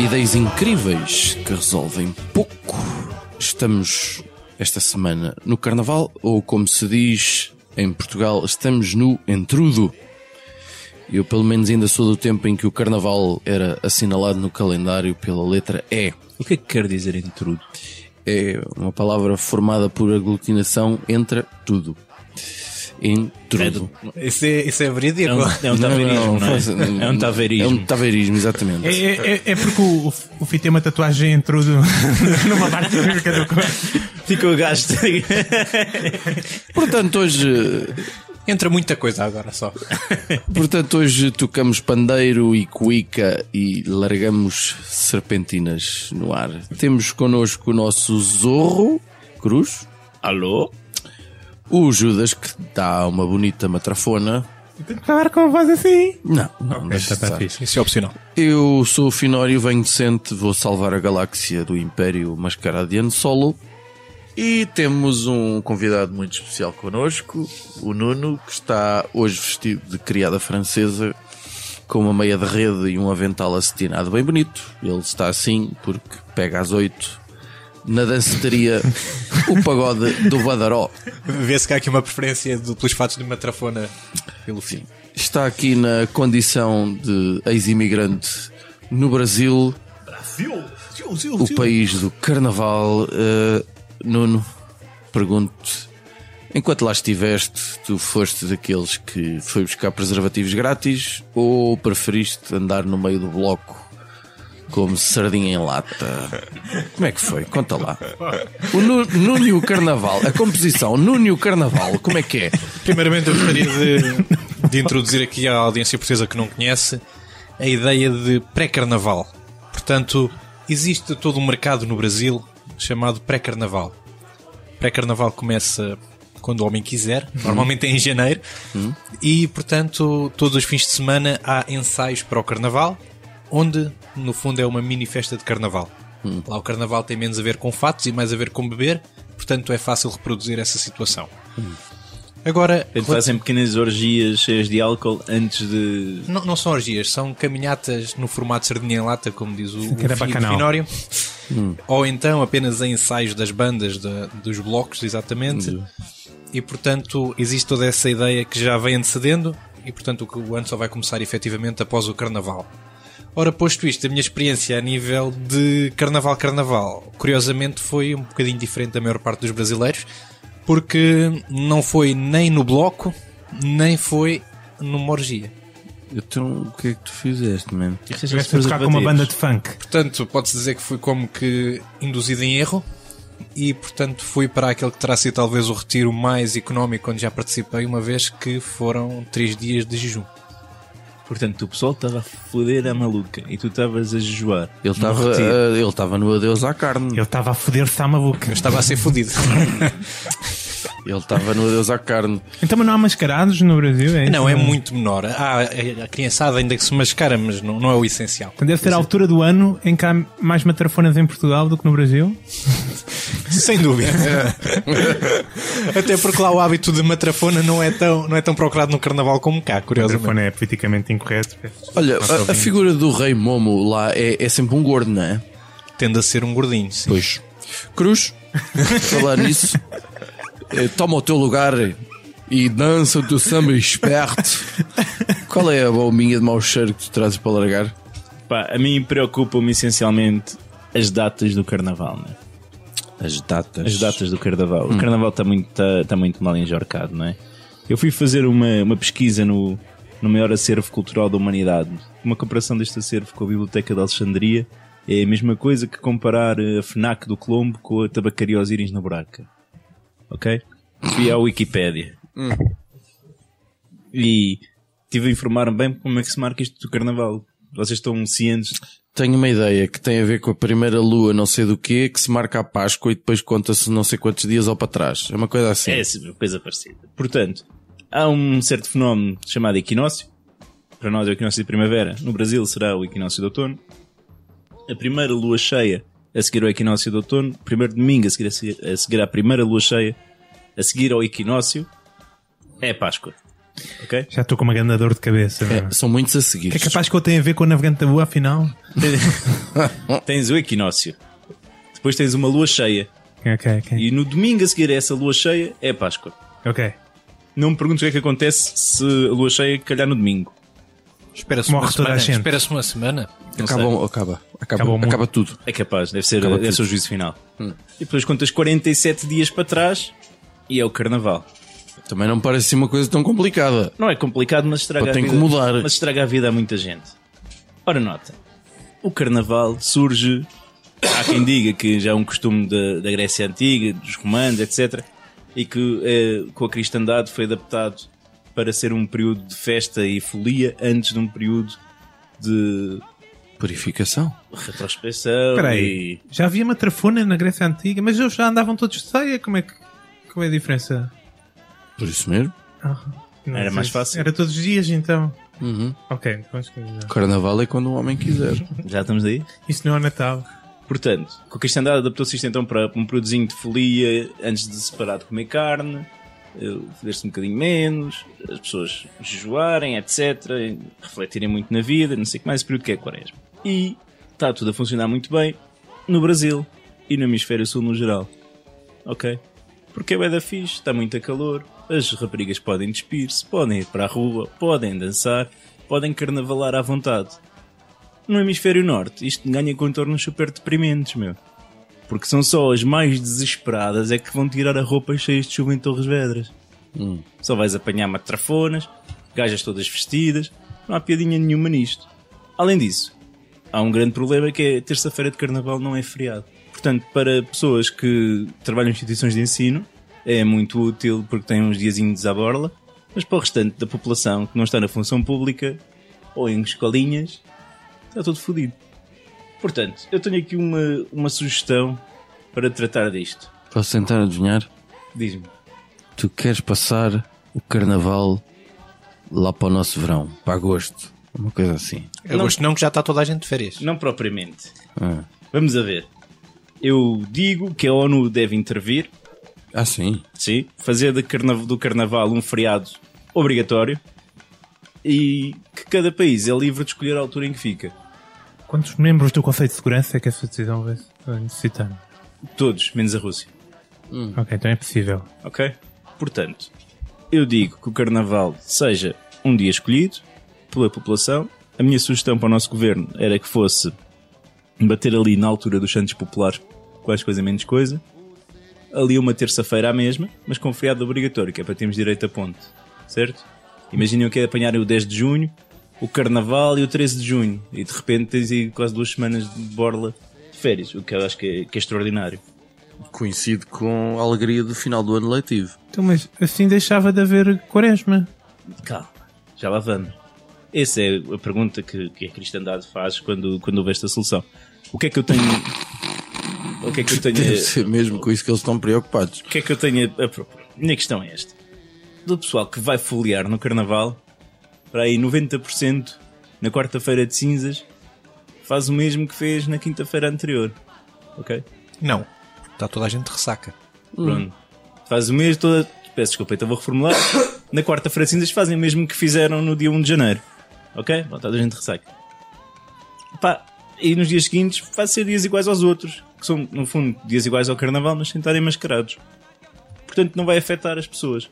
Ideias Incríveis que resolvem pouco. Estamos esta semana no Carnaval, ou como se diz em Portugal, estamos no Entrudo. Eu, pelo menos, ainda sou do tempo em que o Carnaval era assinalado no calendário pela letra E. O que é que quer dizer intrudo? É uma palavra formada por aglutinação entre tudo. Entrudo. Isso é, isso é verídico? É um, é um Não, taveirismo, não, não, é? faz- É um taveirismo. É um taveirismo, exatamente. É, é, é- é porque o, o, o Fih tem uma tatuagem em tudo numa parte específica do corpo. Ficou gasto. Portanto, hoje Entra muita coisa agora só. Portanto, hoje tocamos pandeiro e cuica e largamos serpentinas no ar. Temos connosco o nosso Zorro Cruz, Alô? O Judas, que dá uma bonita matrafona. Tem que falar com a voz assim. Não, não, deixa Está estar. fixe. Isso é opcional. Eu sou o Finório, venho decente, vou salvar a galáxia do Império Han Solo. E temos um convidado muito especial connosco, o Nuno, que está hoje vestido de criada francesa, com uma meia de rede e um avental acetinado bem bonito. Ele está assim porque pega às oito na danceteria o pagode do Badaró. Vê-se que há aqui uma preferência do, pelos fatos de matrafona pelo fim. Está aqui na condição de ex-imigrante no Brasil, o país do carnaval. Eh, Nuno, pergunto-te, enquanto lá estiveste, tu foste daqueles que foi buscar preservativos grátis ou preferiste andar no meio do bloco como sardinha em lata? Como é que foi? Conta lá. O Nu- Nuno e o Carnaval, a composição Nuno e o Carnaval, como é que é? Primeiramente, eu gostaria de, de introduzir aqui à audiência portuguesa que não conhece a ideia de pré-carnaval. Portanto, existe todo um mercado no Brasil chamado pré-carnaval. Pré-carnaval começa quando o homem quiser, normalmente é em janeiro, e portanto, todos os fins de semana há ensaios para o carnaval, onde no fundo é uma mini festa de carnaval. Lá o carnaval tem menos a ver com fatos e mais a ver com beber, portanto é fácil reproduzir essa situação. Agora, Portanto, fazem pequenas orgias cheias de álcool antes de. não, não são orgias, são caminhatas no formato sardinha em lata, como diz o, o. Finório. Ou então apenas em ensaios das bandas, da- dos blocos, exatamente. E portanto, existe toda essa ideia que já vem antecedendo, e portanto, o ano só vai começar efetivamente após o carnaval. Ora, posto isto, a minha experiência a nível de carnaval-carnaval, curiosamente foi um bocadinho diferente da maior parte dos brasileiros, porque não foi nem no bloco, nem foi numa orgia. Então, o que é que tu fizeste, man? Estiveste a tocar com uma banda de funk. Portanto, pode-se dizer que fui como que induzido em erro e, portanto, fui para aquele que terá sido talvez o retiro mais económico onde já participei, uma vez que foram três dias de jejum. Portanto, o pessoal estava a foder a maluca e tu estavas a jejuar. Ele estava eh, ele estava no adeus à carne. Ele estava a foder-se à maluca. Eu estava a ser fodido. Ele estava no adeus à carne. Então, mas não há mascarados no Brasil? É isso? Não, é muito menor. Há a criançada ainda que se mascara, mas não, não é o essencial. Então deve ser a altura do ano em que há mais matrafonas em Portugal do que no Brasil. Sem dúvida. Até porque lá o hábito de matrafona não é tão, não é tão procurado no carnaval como cá, curiosamente. Matrafona é politicamente incorreto. Olha, a, a figura do rei Momo lá é, é sempre um gordo, não é? Tende a ser um gordinho. sim. Pois. Cruz, falar nisso, eh, toma o teu lugar e dança o teu samba esperto. Qual é a bombinha de mau cheiro que tu trazes para largar? Pá, a mim preocupam-me essencialmente as datas do carnaval, né? As datas. As datas do carnaval. O carnaval está muito, tá, tá muito mal enjorcado, não é? Eu fui fazer uma, uma pesquisa no, no maior acervo cultural da humanidade. Uma comparação deste acervo com a Biblioteca de Alexandria é a mesma coisa que comparar a FNAC do Colombo com a Tabacaria Osíris na Buraca. Ok? Fui à Wikipédia. E tive a informar-me bem como é que se marca isto do carnaval. Vocês estão cientes? Tenho uma ideia que tem a ver com a primeira lua, não sei do quê, que se marca a Páscoa e depois conta-se não sei quantos dias ou para trás. É uma coisa assim. É sim, uma coisa parecida. Portanto, há um certo fenómeno chamado equinócio. Para nós é o equinócio de primavera. No Brasil será o equinócio de outono. A primeira lua cheia a seguir ao equinócio de outono. Primeiro domingo a seguir, a seguir, a seguir à primeira lua cheia. A seguir ao equinócio. É Páscoa. Ok? Já estou com uma grande dor de cabeça. É, são muitos a seguir. O que é capaz que eu tenha a ver com o navegante da boa, afinal? tens o equinócio. Depois tens uma lua cheia. Ok, ok. E no domingo a seguir a essa lua cheia é Páscoa. Ok. Não me perguntes o que é que acontece se a lua cheia calhar no domingo. Espera-se Morre uma toda a semana. gente. Espera-se uma semana. Acaba, acaba, acaba, Acaba tudo. É capaz, deve ser, Acaba deve tudo. ser o juízo final. E depois contas 47 dias para trás e é o carnaval. Também não me parece assim uma coisa tão complicada. Não é complicado, mas estraga, a vida, mas estraga a vida a muita gente. Ora, nota. O carnaval surge. Há quem diga que já é um costume da, da Grécia Antiga, dos romanos, etc. E que eh, com a cristandade foi adaptado para ser um período de festa e folia antes de um período de Purificação. retrospecção Espera e. Já havia uma trafona na Grécia Antiga, mas eles já andavam todos de ceia. Como é que. Qual é a diferença? Por isso mesmo. Ah, não Era sei mais fácil. Era todos os dias, então. Uhum. Ok, então. Carnaval é quando o homem quiser. já estamos aí. Isso não é o Natal. Portanto, com a cristandade adaptou-se isto então para um períodozinho de folia antes de se parar de comer carne, eh, foder-se um bocadinho menos, as pessoas jejuarem, etc., refletirem muito na vida, não sei o que mais, esse período que é quaresma. E está tudo a funcionar muito bem no Brasil e no hemisfério sul no geral. Ok? Porque é bué da fixe, está muito calor, as raparigas podem despir-se, podem ir para a rua, podem dançar, podem carnavalar à vontade no hemisfério norte isto ganha contornos super deprimentes, meu. Porque são só as mais desesperadas é que vão tirar a roupa cheias de chuva em Torres Vedras. Só vais apanhar matrafonas, gajas todas vestidas, não há piadinha nenhuma nisto. Além disso, há um grande problema que é terça-feira de carnaval não é feriado. Portanto, para pessoas que trabalham em instituições de ensino, é muito útil porque tem uns diazinhos à borla, mas para o restante da população que não está na função pública ou em escolinhas, está tudo fodido. Portanto, eu tenho aqui uma, uma sugestão para tratar disto. Posso tentar adivinhar? Diz-me. Tu queres passar o carnaval lá para o nosso verão, para agosto. Uma coisa assim. Eu gosto não que já está toda a gente de férias. Não propriamente. Ah, Vamos a ver. Eu digo que a ONU deve intervir, ah sim. sim, fazer de carna- do carnaval um feriado obrigatório e que cada país é livre de escolher a altura em que fica. Quantos membros do Conselho de Segurança é que essa decisão vai vai necessitar? Todos, menos a Rússia. Ok, então é possível. Ok? Portanto, eu digo que o Carnaval seja um dia escolhido pela população. A minha sugestão para o nosso governo era que fosse bater ali na altura dos Santos Populares, quais coisa menos coisa. Ali uma terça-feira à mesma, mas com feriado obrigatório, que é para termos direito a ponte. Certo? Imaginem que é apanharem o 10 de junho, o Carnaval e o 13 de junho. E de repente tens aí quase duas semanas de borla de férias, o que eu acho que é, que é extraordinário. Coincide com a alegria do final do ano letivo. Então, mas assim deixava de haver quaresma. Calma, já lá vamos. Essa é a pergunta que, que a cristandade faz quando, quando houve esta solução. O que é que eu tenho. O que é que eu tenho. Deve a- ser mesmo com isso que eles estão preocupados. O que é que eu tenho a, a propor? Minha questão é esta: do pessoal que vai foliar no carnaval, para aí 90% na quarta-feira de cinzas faz o mesmo que fez na quinta-feira anterior. Ok? Não. Está toda a gente de ressaca. Pronto. Faz o mesmo toda. Peço desculpa, então vou reformular. Na quarta-feira de cinzas fazem o mesmo que fizeram no dia 1 de janeiro. Ok? Bom, toda a gente ressaca. Pá, e nos dias seguintes faz ser dias iguais aos outros. Que são, no fundo, dias iguais ao carnaval, mas sem estarem mascarados. Portanto, não vai afetar as pessoas.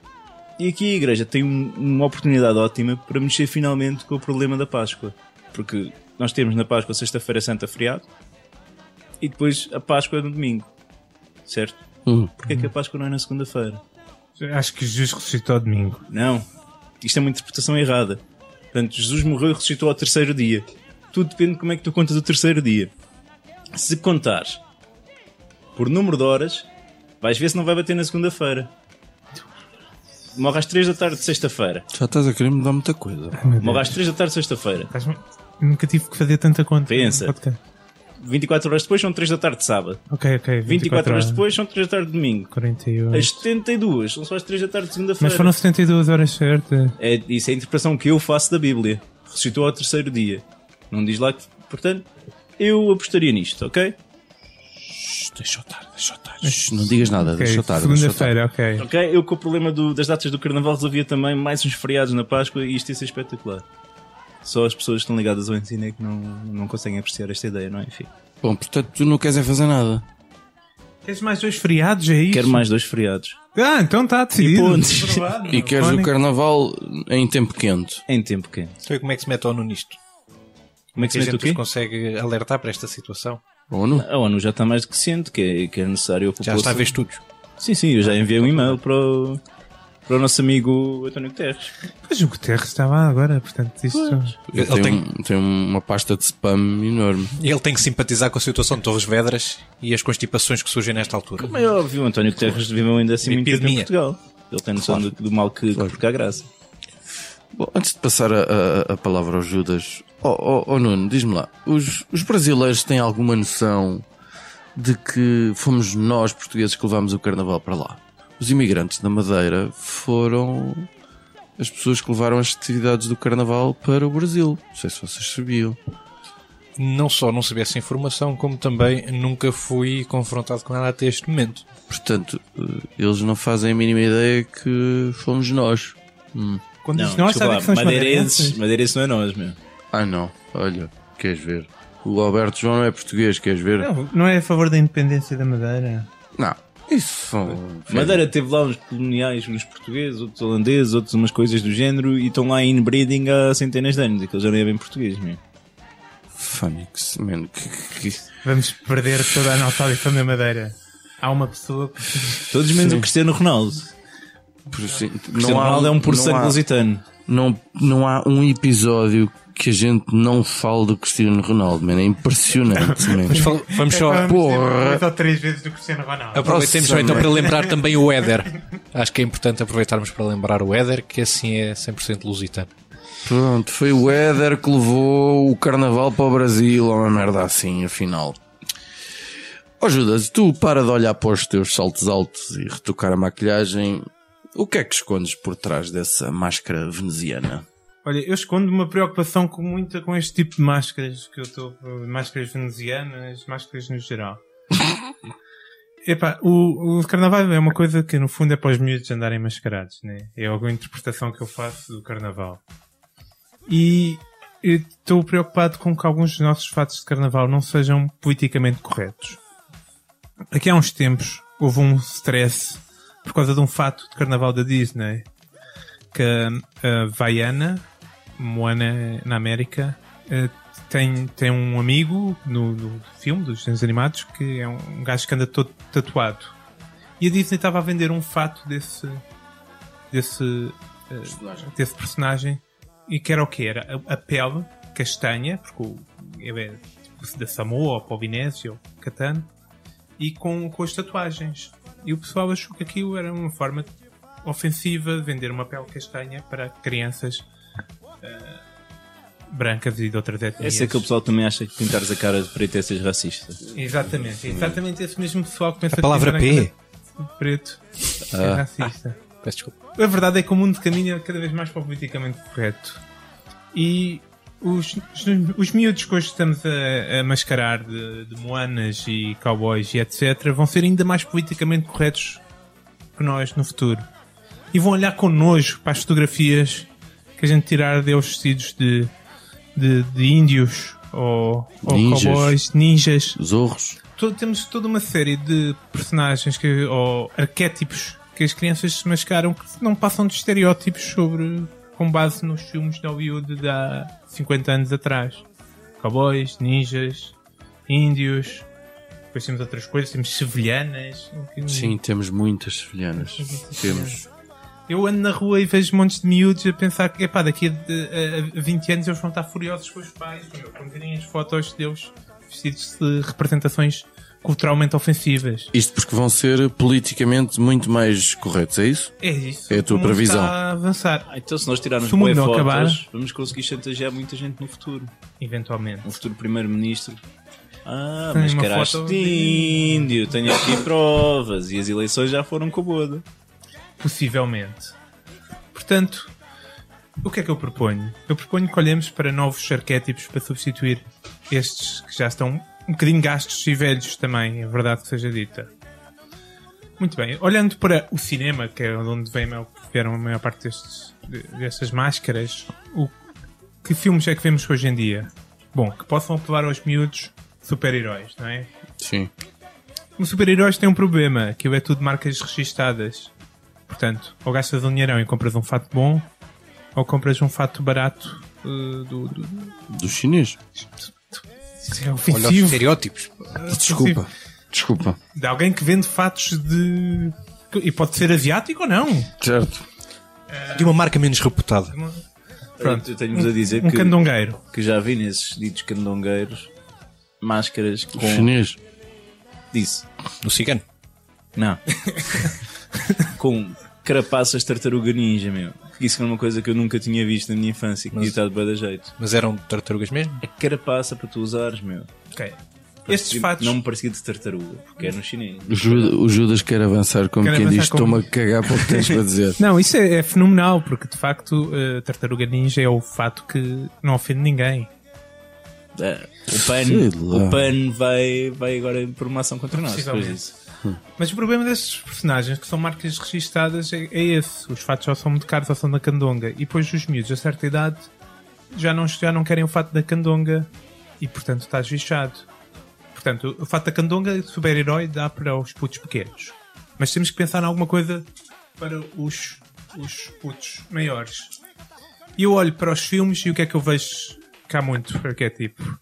E aqui a igreja tem um- uma oportunidade ótima para mexer finalmente com o problema da Páscoa. Porque nós temos na Páscoa sexta-feira santa feriado e depois a Páscoa é no domingo. Certo? Hum. Porquê é que a Páscoa não é na segunda-feira? Acho que Jesus ressuscitou ao domingo. Não. Isto é uma interpretação errada. Portanto, Jesus morreu e ressuscitou ao terceiro dia. Tudo depende de como é que tu contas o terceiro dia. Se contares por número de horas, vais ver se não vai bater na segunda-feira. Morre às três da tarde de sexta-feira. Já estás a querer mudar muita coisa. Morre às três da tarde de sexta-feira. Nunca tive que fazer tanta conta. Pensa. no podcast. 24 horas depois são 3 da tarde de sábado. Ok, ok. 24, horas depois são 3 da tarde de domingo. 48. As 72 são só as 3 da tarde de Mas segunda-feira. foram 72 horas certas. É, isso é a interpretação que eu faço da Bíblia. Ressuscitou ao terceiro dia. Não diz lá que. Portanto, eu apostaria nisto, ok? Deixa eu estar, deixa eu estar. Shhh, Não digas nada, Ok, deixa eu estar. Segunda-feira, ok. Ok? Eu com o problema do- das datas do Carnaval resolvia também mais uns feriados na Páscoa e isto ia ser espetacular. Só as pessoas que estão ligadas ao ensino é que não, não conseguem apreciar esta ideia, não é? Enfim. Bom, portanto, tu não queres é fazer nada. Queres mais dois feriados, é isso? Quero mais dois feriados. Ah, então está decidido. pontos. Aprovado. E queres o carnaval em tempo quente. Em tempo quente. Sabe como é que se mete ONU nisto? Como é que Que a se mete o gente quê? nos consegue alertar para esta situação? Ou não? A ONU já está mais do que ciente que é, que é necessário a Já está a ver estudos. Sim, sim, eu já enviei um e-mail para o, para o nosso amigo António Guterres. Mas o Guterres estava agora, portanto, isto. Ele Ele tem, tem- um- tem uma pasta de spam enorme. Ele tem que simpatizar com a situação de Torres Vedras e as constipações que surgem nesta altura. Como é óbvio, o António Guterres viveu ainda assim muito tempo em. Portugal. Ele tem noção do, do mal que, que por cá graça. Bom, antes de passar a, a- a palavra ao Judas, oh, oh, oh Nuno, diz-me lá, os, os brasileiros têm alguma noção de que fomos nós, portugueses, que levámos o carnaval para lá? Os imigrantes da Madeira foram as pessoas que levaram as festividades do carnaval para o Brasil. Não sei se vocês sabiam. Não só não sabia essa informação, como também nunca fui confrontado com ela até este momento. Portanto, eh, eles não fazem a mínima ideia que fomos nós. Hum. Quando diz Não, nós, sabe desculpa, que são os madeirenses, madeirenses? não é nós, meu. Ah, não. Olha, queres ver? O Alberto João não é português, queres ver? Não, não é a favor da independência da Madeira. Não. Isso são. Madeira teve lá uns coloniais, uns portugueses, outros holandeses, outros umas coisas do género e estão lá em inbreeding há centenas de anos. Aqueles já nem é bem português, meu. Fónix, man. Que, que, que- Vamos perder toda a nossa audição da Madeira. Há uma pessoa que. Todos menos o Cristiano Ronaldo. Por O Cristiano Ronaldo é um puro não sangue há, lusitano. não, não há um episódio que a gente não fale do Cristiano Ronaldo, man. É impressionante, man. Mas fal- vamos só. Vamos porra. ou três vezes do Cristiano Ronaldo. Aproveitemos só então para lembrar também o Éder. Acho que é importante aproveitarmos para lembrar o Éder, que assim é 100% lusitano. Pronto, foi o Éder que levou o carnaval para o Brasil, ou uma merda assim, afinal. Ó Judas, tu para de olhar para os teus saltos altos e retocar a maquilhagem. O que é que escondes por trás dessa máscara veneziana? Olha, eu escondo uma preocupação com muita com este tipo de máscaras que eu estou. Máscaras venezianas, máscaras no geral. Epá, o, o carnaval é uma coisa que no fundo é para os miúdos andarem mascarados, né? É alguma interpretação que eu faço do carnaval. E eu estou preocupado com que alguns dos nossos fatos de carnaval não sejam politicamente corretos. Aqui há uns tempos houve um stress por causa de um fato de carnaval da Disney que a Vaiana, Moana na América, eh, tem, tem um amigo no, no filme dos desenhos animados que é um gajo que anda todo tatuado. E a Disney estava a vender um fato desse desse, eh, desse personagem e que era o que? Era a, a pele castanha, porque o, é tipo da Samoa ou Polinésia ou Catan, e com, com as tatuagens. E o pessoal achou que aquilo era uma forma ofensiva de vender uma pele castanha para crianças eh, brancas e de outras etnias. Esse é aquele pessoal que também acha que pintares a cara de preto é seres racista. Exatamente, exatamente esse mesmo pessoal que pensa A palavra que pintar P. a cara de preto é racista. Peço desculpa. A verdade é que o mundo caminha cada vez mais para o politicamente correto. E os, os, os miúdos que hoje estamos a, a mascarar de, de moanas e cowboys e etc. vão ser ainda mais politicamente corretos que nós no futuro. E vão olhar com nojo para as fotografias que a gente tirar deles vestidos de, de, de índios ou, ou Ninjas. cowboys, ninjas Zorros? to- temos toda uma série de personagens que, ou arquétipos que as crianças se mascaram que não passam de estereótipos sobre com base nos filmes de Hollywood de há 50 anos atrás. Cowboys, ninjas, índios, depois temos outras coisas, temos sevilhanas. Sim, temos muitas sevilhanas. Temos. Eu ando na rua e vejo montes de miúdos a pensar que, epá, daqui a, a- a 20 anos eles vão estar furiosos com os pais, meu, quando virem as fotos deles vestidos de representações culturalmente ofensivas. Isto porque vão ser politicamente muito mais corretos, é isso? É isso. É a tua previsão. Está a avançar, Ah, então se nós tirarmos Se o fotos, acabar- vamos conseguir chantagear muita gente no futuro. eventualmente. Um futuro primeiro-ministro. Ah, Tem mas caraste foto de de- índio, tenho aqui provas. E as eleições já foram com o Boda. Possivelmente. Portanto, o que é que eu proponho? Eu proponho que olhemos para novos arquétipos para substituir estes que já estão um bocadinho gastos e velhos também, é verdade que seja dita. Muito bem, olhando para o cinema, que é onde vem, vieram a maior parte destes, de- destas máscaras, o, que filmes é que vemos hoje em dia? Bom, que possam apelar aos miúdos super-heróis, não é? Sim. Os super-heróis têm um problema, que é tudo marcas registadas. Portanto, ou gastas um dinheirão e compras um fato bom, ou compras um fato barato uh, do, do, Do chinês. Isso é Olha os estereótipos. Desculpa. Desculpa. De alguém que vende fatos de. E pode ser asiático ou não. Certo. De uma marca menos reputada. Pronto. Eu tenho-vos a dizer Um que, candongueiro. que já vi nesses ditos candongueiros máscaras com. Chinês. Disse. No cigano. Não. com carapaças tartaruga ninja, meu. Isso é uma coisa que eu nunca tinha visto na minha infância, que Mas- tinha estado bem da jeito. Mas eram tartarugas mesmo? É carapaça para tu usares, meu. Ok. Estes fatos. Não me parecia de tartaruga, porque é no chinês. O Judas, o Judas quer avançar como Quer quem avançar diz: como- estou-me a cagar para o que tens para dizer. Não, isso é, é fenomenal, porque de facto a tartaruga ninja é o fato que não ofende ninguém. É, o Sei PAN, lá. o PAN vai, vai agora por uma ação contra nós. Depois Possivelmente. Mas o problema destes personagens que são marcas registadas é, é esse. Os fatos já são muito caros, ou são da candonga. E depois os miúdos, a certa idade, já não, já não querem o fato da candonga e, portanto, estás bichado. Portanto, o fato da candonga, super-herói, dá para os putos pequenos. Mas temos que pensar em alguma coisa para os, os putos maiores. E eu olho para os filmes e o que é que eu vejo cá muito, que é tipo...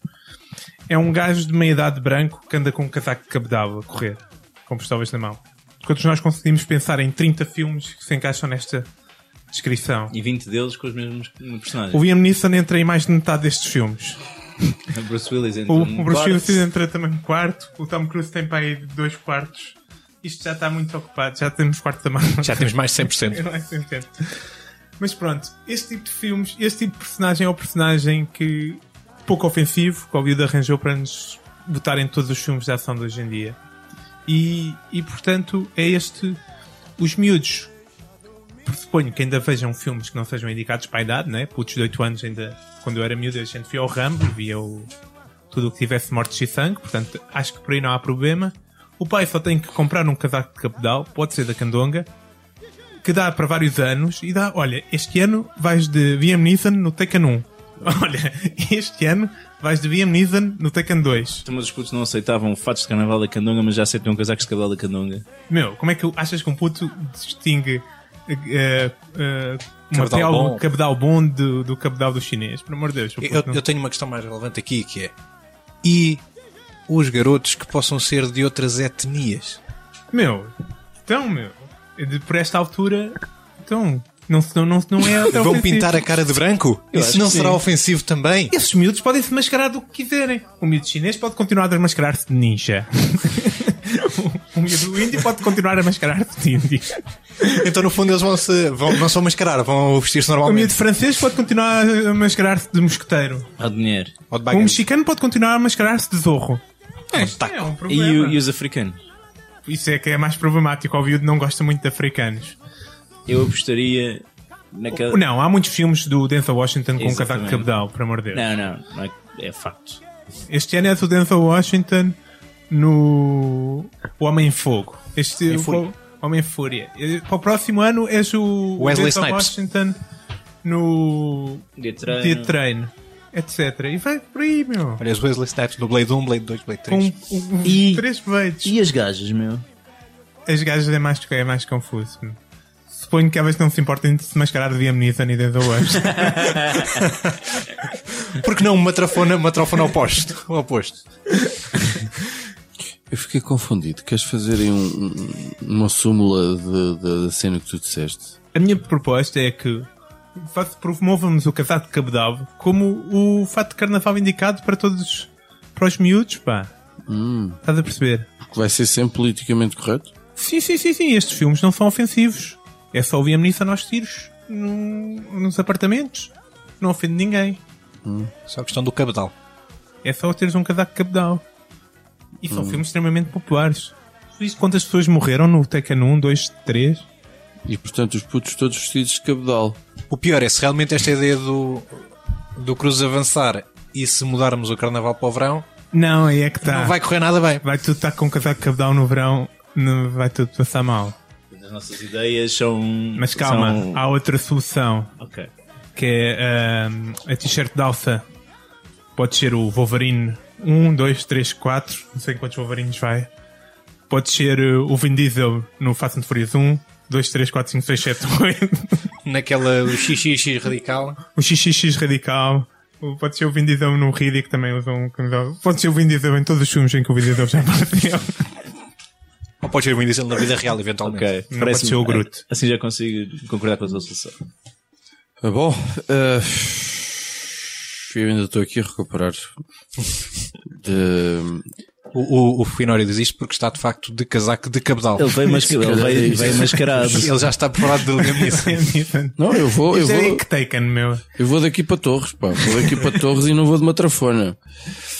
É um gajo de meia idade branco que anda com um casaco de cabedal a correr, com pistolas na mão. Todos nós conseguimos pensar em 30 filmes que se encaixam nesta descrição. E 20 deles com os mesmos personagens. O Liam Neeson entra em mais de metade destes filmes. O Bruce Willis entra O, num o Bruce quarto. Willis entra também no quarto. O Tom Cruise tem para aí dois quartos. Isto já está muito ocupado. Já temos quarto da mão. Já temos mais de 100%. Não é 100%. Mas pronto, este tipo de filmes, este tipo de personagem é o personagem que pouco ofensivo que o Hollywood arranjou para nos botar em todos os filmes de ação de hoje em dia. E, e portanto é este. Os miúdos pressuponho que ainda vejam filmes que não sejam indicados para a idade, né? Putos de 8 anos ainda, quando eu era miúdo, a gente via o Rambo, via o, tudo o que tivesse mortes e sangue, portanto acho que por aí não há problema. O pai só tem que comprar um casaco de cabedal, pode ser da Candonga, que dá para vários anos e dá, olha, este ano vais de Liam Neeson no Tekken 1. Olha, este ano vais de Liam Neeson no Tekken 2. Então, Mas os putos não aceitavam fatos de carnaval da Candonga, mas já aceitam casacos de cabelo da Candonga. Meu, como é que achas que um puto distingue eh, um Cabedal bom. do cabedal bom do, do cabedal do chinês? Por amor de Deus. Eu, não- eu tenho uma questão mais relevante aqui que é. E os garotos que possam ser de outras etnias? Meu, então, meu, por esta altura, então, não, não, não, não é Vão ofensivo. pintar a cara de branco? Eu Isso não será sim. ofensivo também? Esses miúdos podem se mascarar do que quiserem. O miúdo chinês pode continuar a desmascarar-se de ninja. o miúdo índio pode continuar a mascarar-se de índio. Então, no fundo, eles vão se vão, não são mascarar, vão vestir-se O miúdo normalmente. francês pode continuar a mascarar-se de mosqueteiro. Há dinheiro. Ou de O mexicano pode continuar a mascarar-se de zorro. É, taco. é um E, problema. e os africanos? Isso é que é mais problemático. O miúdo não gosta muito de africanos. Eu apostaria naquela. Não, há muitos filmes do Denzel Washington com um casaco de cabedal, por amor de Deus. Não, não, não é, é facto. Este ano é do Denzel Washington no O Homem em Fogo. Este Em Fúria. o Homem em Fúria. Para o próximo ano és o Wesley Denzel Snipes. Washington no Dia de treino. Dia de Treino, etc. E vai por aí, meu. Olha, os Wesley Snipes no Blade 1, Blade 2, Blade 3. Com um, E- três peitos. E as gajas, meu? As gajas é mais, é mais confuso. meu. Suponho que elas não se importem de se mascarar de Liam Neeson e Denzel Washington. Porque não uma trafona, uma trafona oposto? O oposto. Eu fiquei confundido. Queres fazer aí um- um- uma súmula de- de- da cena que tu disseste? A minha proposta é que promovamos o casaco de cabedal como o fato de carnaval indicado para todos, para os miúdos, pá. Estás a perceber? Porque vai ser sempre politicamente correto? Sim, sim, sim, sim. Estes filmes não são ofensivos. É só o Liam Neeson aos tiros num- nos apartamentos. Não ofende ninguém. Só a questão do cabedal. É só teres um casaco de cabedal. E são filmes extremamente populares. Tu viste quantas pessoas morreram no Tekken 1, 2, 3? E portanto os putos todos vestidos de cabedal. O pior é se realmente esta ideia do, do Cruz avançar e se mudarmos o carnaval para o verão, Não, aí é que está. não vai correr nada bem. Vai tudo estar com um casaco de cabedal no verão, vai tudo passar mal. As nossas ideias são. Mas calma, são- há outra solução, Ok. que é ahm, a t-shirt de alça. Pode ser o Wolverine 1, 2, 3, 4, não sei quantos Wolverines vai. Pode ser uh, o Vin Diesel no Fast and Furious 1, 2, 3, 4, 5, 6, 7, 8. Naquela o XXX radical. o XXX Radical. Pode ser o Vin Diesel no Riddick, também um. Pode ser o Vin Diesel em todos os filmes em que o Vin Diesel já apareceu. Ou pode ser o Vin Diesel na vida real, eventualmente. Ok. Não ser o Groot. Assim já consigo concordar com a tua solução. Ah, bom, ah, eu ainda estou aqui a recuperar de. O, o, o Finório diz isto porque está de facto de casaco de cabedal. Ele veio, masca... ele veio, veio mascarado. Ele já está preparado de Liam Neeson. Não, eu vou, eu é vou, Taken, meu. eu vou daqui para Torres, pá. Vou daqui para Torres e não vou de uma trafona.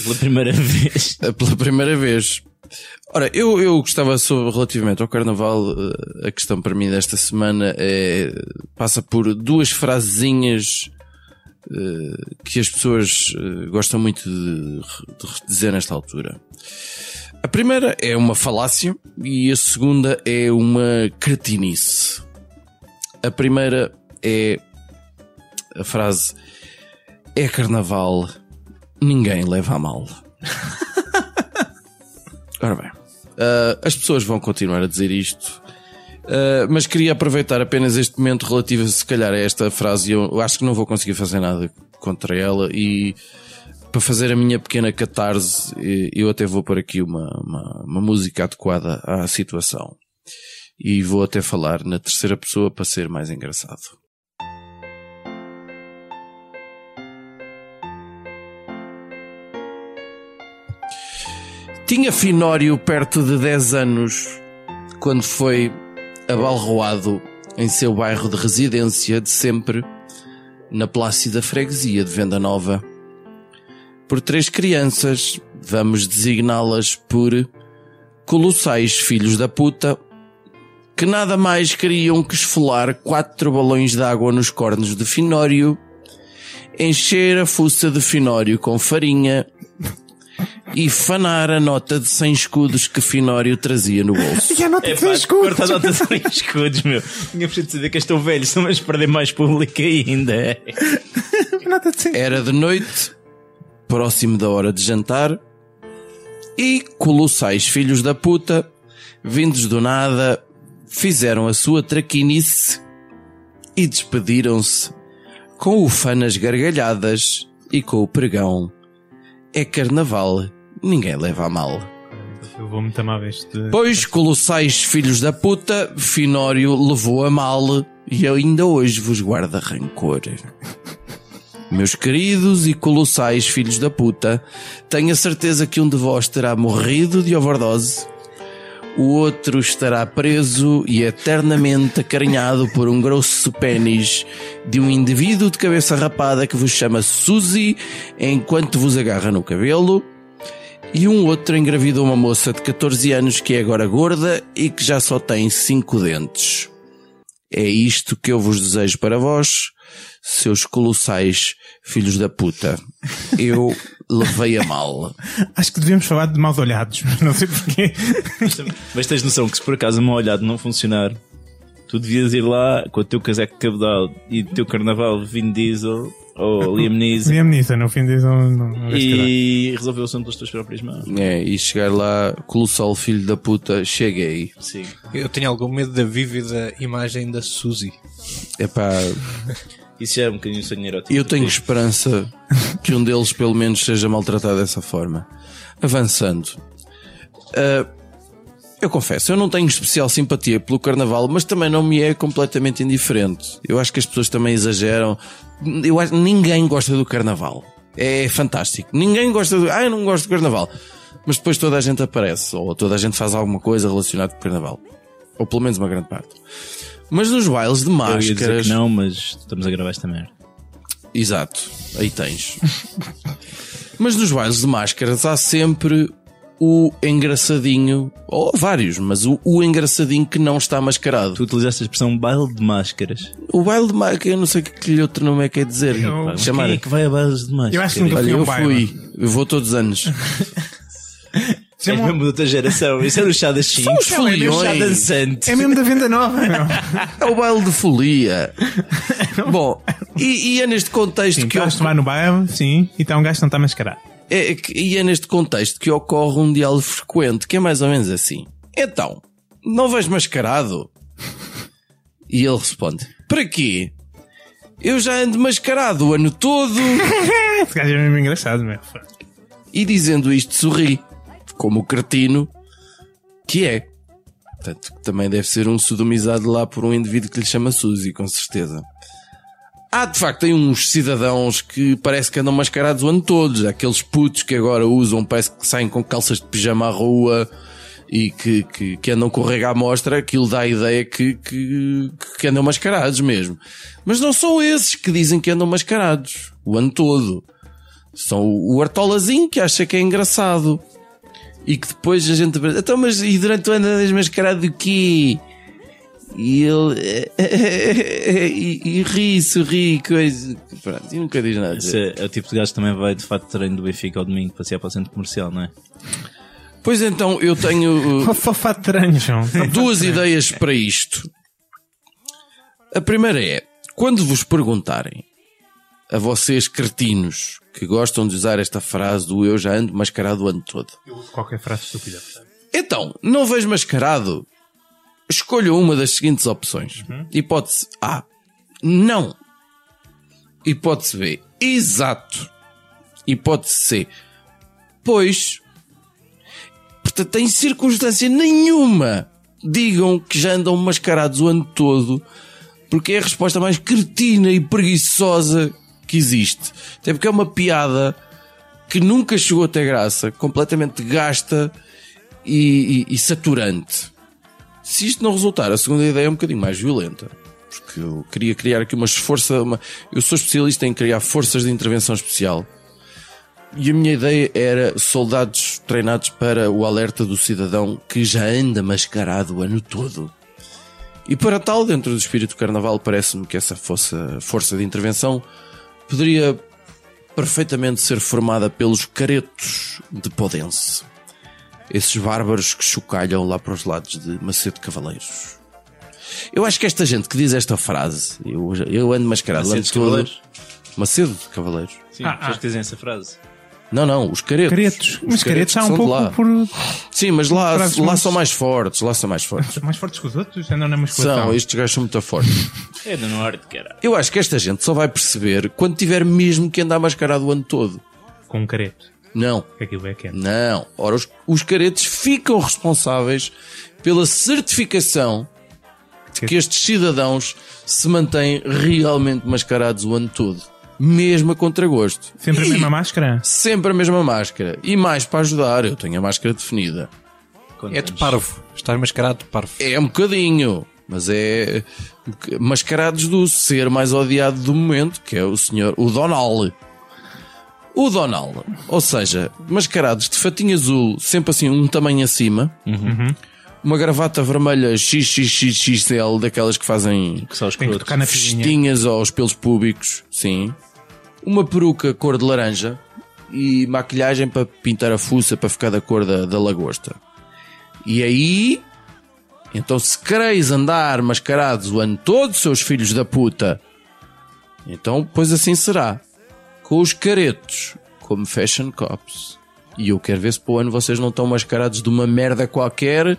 Pela primeira vez. É Pela primeira vez. Ora, eu, eu gostava sobre relativamente ao Carnaval, eh, a questão para mim desta semana é, passa por duas frasezinhas eh, que as pessoas eh, gostam muito de, de dizer nesta altura. A primeira é uma falácia e a segunda é uma cretinice. A primeira é a frase é carnaval, ninguém leva a mal. Ora bem, ah, as pessoas vão continuar a dizer isto, ah, mas queria aproveitar apenas este momento relativo, se calhar, a esta frase. Eu acho que não vou conseguir fazer nada contra ela e para fazer a minha pequena catarse, eh, eu até vou pôr aqui uma, uma, uma música adequada à situação. E vou até falar na terceira pessoa para ser mais engraçado. Tinha Finório perto de 10 anos quando foi abalroado em seu bairro de residência de sempre, na plácida freguesia de Venda Nova, por três crianças, vamos designá-las por colossais filhos da puta, que nada mais queriam que esfolar quatro balões de água nos cornos de Finório, encher a fuça de Finório com farinha e fanar a nota de 100 escudos que Finório trazia no bolso. E a nota de pá, escudo. corta a nota sem escudos, meu. Tinha preciso dizer que estou velho, só mas perder mais público ainda. Nota de Era de noite, próximo da hora de jantar, e colossais filhos da puta, vindos do nada, fizeram a sua traquinice e despediram-se com ufanas gargalhadas e com o pregão. É carnaval, ninguém leva a mal. Eu vou-me tomar este. Pois, colossais filhos da puta, Finório levou a mal e ainda hoje vos guarda rancor. Meus queridos e colossais filhos da puta, tenho a certeza que um de vós terá morrido de overdose, o outro estará preso e eternamente acarinhado por um grosso pênis de um indivíduo de cabeça rapada que vos chama Suzy enquanto vos agarra no cabelo. E um outro engravidou uma moça de 14 anos que é agora gorda e que já só tem 5 dentes. É isto que eu vos desejo para vós, seus colossais filhos da puta. Eu levei a mal. Acho que devíamos falar de maus olhados, mas não sei porquê. Mas tens noção que se por acaso o meu olhado não funcionar, tu devias ir lá com o teu casaco de cabedal e o teu carnaval Vin Diesel ou Liam Neeson Liam Neeson, no fim diz não, não, e resolver o assunto pelas tuas próprias mãos. É, e chegar lá, colossal filho da puta, cheguei. Sim. Eu tenho algum medo da vívida imagem da Suzy. Epá, Isso já é um bocadinho sonho erótico. eu tenho esperança que um deles pelo menos seja maltratado dessa forma. Avançando. Ah, eu confesso, eu não tenho especial simpatia pelo carnaval, mas também não me é completamente indiferente. Eu acho que as pessoas também exageram. Eu acho ninguém gosta do carnaval. É fantástico. Ninguém gosta do. Ah, eu não gosto do carnaval. Mas depois toda a gente aparece, ou toda a gente faz alguma coisa relacionada com o carnaval. Ou pelo menos uma grande parte. Mas nos bailes de máscaras. que não, mas estamos a gravar esta merda. Exato, aí tens. Mas nos bailes de máscaras há sempre o engraçadinho, ou vários, mas o, o engraçadinho que não está mascarado. Tu utilizaste a expressão baile de máscaras. O baile de máscaras, eu não sei que, que outro nome é que é dizer. Eu- Chamar. Quem é que vai a bailes de máscaras? Eu acho que nunca Olha, fui a um eu baile. fui, eu vou todos os anos. És mesmo de outra geração. Isso era o chá das 5. São os Não, é mesmo chá foliões. dançante. É mesmo da venda nova, meu. É o baile de folia. Bom, e, e é neste contexto Sim, que estás a eu, tomar no baile, sim, e está um gajo que não está mascarado. É, que- e é neste contexto que ocorre um diálogo frequente, que é mais ou menos assim. Então, não vais mascarado? E ele responde: Para quê? Eu já ando mascarado o ano todo. Esse gajo é mesmo engraçado, meu. E dizendo isto, sorri, como o cretino que é. Portanto, também deve ser um sodomizado lá por um indivíduo que lhe chama Suzy, com certeza. Há de facto aí uns cidadãos que parece que andam mascarados o ano todo. Aqueles putos que agora usam, parece que saem com calças de pijama à rua e que, que, que andam com rega à mostra. Aquilo dá a ideia que, que, que andam mascarados mesmo. Mas não são esses que dizem que andam mascarados o ano todo. São o Artolazinho que acha que é engraçado. E que depois a gente então, mas e durante o ano andas mascarado do quê? E ele e, e ri, sorri, coisa. Pronto, e nunca diz nada. Esse é, é o tipo de gajo que também vai de fato de treino do Benfica ao domingo passear para o centro comercial, não é? Pois então, eu tenho uh, fato estranho, João. Duas ideias para isto. A primeira é, quando vos perguntarem a vocês cretinos que gostam de usar esta frase do eu já ando mascarado o ano todo. Eu uso Qualquer frase estúpida. Então, não vejo mascarado? Escolha uma das seguintes opções. Hipótese A. Não. Hipótese B. Exato. Hipótese C. Pois. Portanto, em circunstância nenhuma digam que já andam mascarados o ano todo, porque é a resposta mais cretina e preguiçosa que existe. Até porque é uma piada que nunca chegou a ter graça, completamente gasta e, e- e saturante. Se isto não resultar, a segunda ideia é um bocadinho mais violenta. Porque eu queria criar aqui umas forças. Uma... Eu sou especialista em criar forças de intervenção especial. E a minha ideia era soldados treinados para o alerta do cidadão que já anda mascarado o ano todo. E para tal, dentro do espírito do carnaval, parece-me que essa força, força de intervenção poderia perfeitamente ser formada pelos caretos de Podense. Esses bárbaros que chocalham lá para os lados de Macedo Cavaleiros. Eu acho que esta gente que diz esta frase, eu, eu ando mascarado o ano Macedo de todo. Cavaleiros? Macedo de Cavaleiros. Sim, Ah, as pessoas ah. que dizem essa frase. Não, não, os caretos. Caretos. Os Mas caretos há um pouco por. Sim, mas lá, lá são mais fortes, lá são mais fortes. São mais fortes que os outros? Andam na musculação. São, estes gajos são muito fortes. É do norte, cara. Eu acho que esta gente só vai perceber quando tiver mesmo que andar mascarado o ano todo. Com um careto. Não, Que aquilo é quente. não. Ora, os, os caretos ficam responsáveis pela certificação de que estes cidadãos se mantêm realmente mascarados o ano todo. Mesmo a contragosto. Sempre a E mesma máscara? Sempre a mesma máscara. E mais para ajudar, eu tenho a máscara definida. É de parvo. Estás mascarado de parvo. É um bocadinho, mas é mascarados do ser mais odiado do momento, que é o senhor, o Donald. O Donald, ou seja, mascarados de fatinho azul, sempre assim um tamanho acima, uma gravata vermelha XXXXL, daquelas que fazem Que só os festinhas aos pelos públicos, sim. Uma peruca cor de laranja e maquilhagem para pintar a fuça para ficar da cor da, da lagosta. E aí, então se quereis andar mascarados o ano todo, seus filhos da puta, então pois assim será. Com os caretos, como fashion cops. E eu quero ver se para o ano vocês não estão mascarados de uma merda qualquer,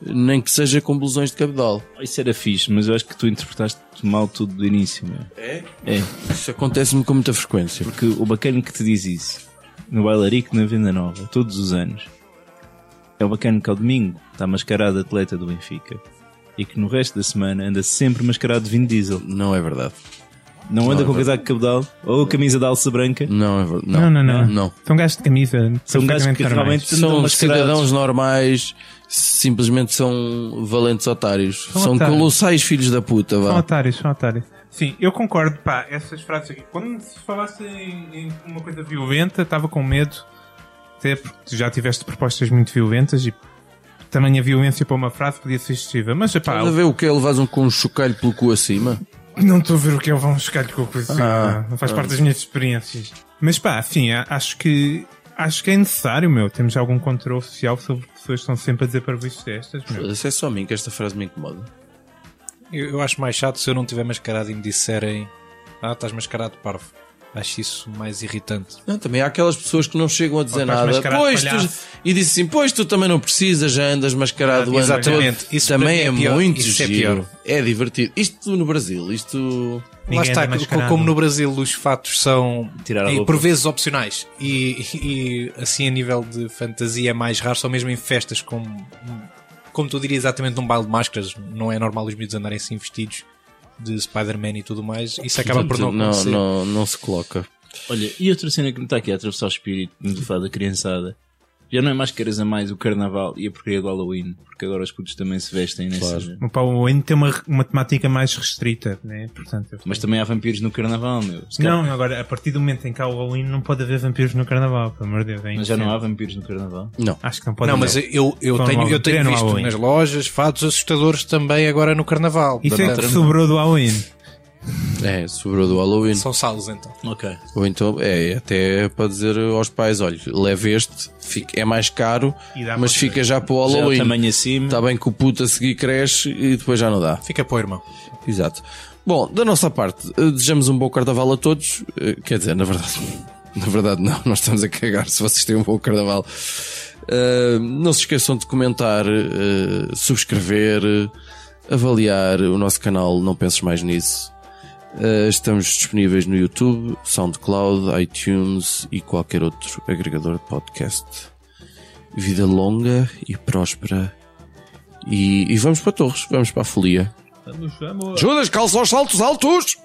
nem que seja com blusões de cabedal. Isso era fixe, mas eu acho que tu interpretaste mal tudo do início, meu. É? É, Isso acontece-me com muita frequência. porque o bacana que te diz isso, no bailarico, na Venda Nova, todos os anos, é o bacana que ao domingo está mascarado atleta do Benfica e que no resto da semana anda sempre mascarado de Vin Diesel. Não é verdade. Não anda com casaco de cabedal ou camisa de alça branca. Não é verdade. Não, não, não. não. São gajos de camisa. São gajos que normais. realmente andam São mascarados. cidadãos normais, simplesmente são valentes otários. São São, otários. colossais filhos da puta, São vá. otários, são otários. Sim, eu concordo, pá, essas frases aqui. Quando se falasse em, em uma coisa violenta, estava com medo Até porque tu já tiveste propostas muito violentas e também a violência para uma frase podia ser excessiva. Mas, epá, Estás a ver o que é levas um com um chocalho pelo cu acima? Não estou a ver o que é levar um escalho com a coisa. Ah, não faz parte das minhas experiências. Mas pá, enfim, a- acho que acho que é necessário, meu. Temos algum controle social sobre pessoas que estão sempre a dizer para destas, meu. Isso é só a mim que esta frase me incomoda. Eu, eu acho mais chato se eu não tiver mascarado e me disserem Ah, estás mascarado parvo. Acho isso mais irritante. Não, também há aquelas pessoas que não chegam a dizer nada. Pois, tu, e diz assim: Pois tu também não precisas, já andas mascarado ano Exatamente. todo. Isso também é, é pior. muito Isso é giro. pior. É divertido. Isto no Brasil, isto. Ninguém Lá está, mascarado. como no Brasil os fatos são Tirar a e, por vezes opcionais e, e assim a nível de fantasia é mais raro, só mesmo em festas como, como tu dirias exatamente num baile de máscaras, não é normal os miúdos andarem assim vestidos de Spider-Man e tudo mais, isso acaba por não não, acontecer. não, não se coloca. Olha, e outra cena que me está aqui a atravessar o espírito, no falar da criançada, já não é máscaras a mais o carnaval e a porcaria do Halloween, porque agora os putos também se vestem nessa. O Paulo Wayne tem uma, uma temática mais restrita, né? Portanto, eu- Mas também há vampiros no carnaval, meu. Se Não, agora, a partir do momento em que há o Halloween, não pode haver vampiros no carnaval, pelo amor de Deus. é Mas já não há vampiros no carnaval. Não. Acho que não pode Não, haver. mas eu, eu tenho, eu tenho Halloween. visto Halloween. nas lojas fatos assustadores também agora no carnaval. Isso é Portanto, que sobrou do Halloween. É, sobrou do Halloween. São salos então. Ok. Ou então, é, até para dizer aos pais: olha, leve este, fica- é mais caro, mas fica já para o Já é o Halloween. tamanho acima. Está bem que o puto a seguir cresce e depois já não dá. Fica para o irmão. Exato. Bom, da nossa parte, eh, desejamos um bom carnaval a todos. Eh, Quer dizer, na verdade, na verdade não, nós estamos a cagar se vocês têm um bom carnaval. Eh, não se esqueçam de comentar, eh, subscrever, eh, avaliar o nosso canal Não Penses Mais Nisso. Eh, estamos disponíveis no YouTube, SoundCloud, iTunes e qualquer outro agregador de podcast. Vida longa e próspera. E, e vamos para Torres, vamos para a folia. Vamos, vamos. Judas, calça aos saltos altos!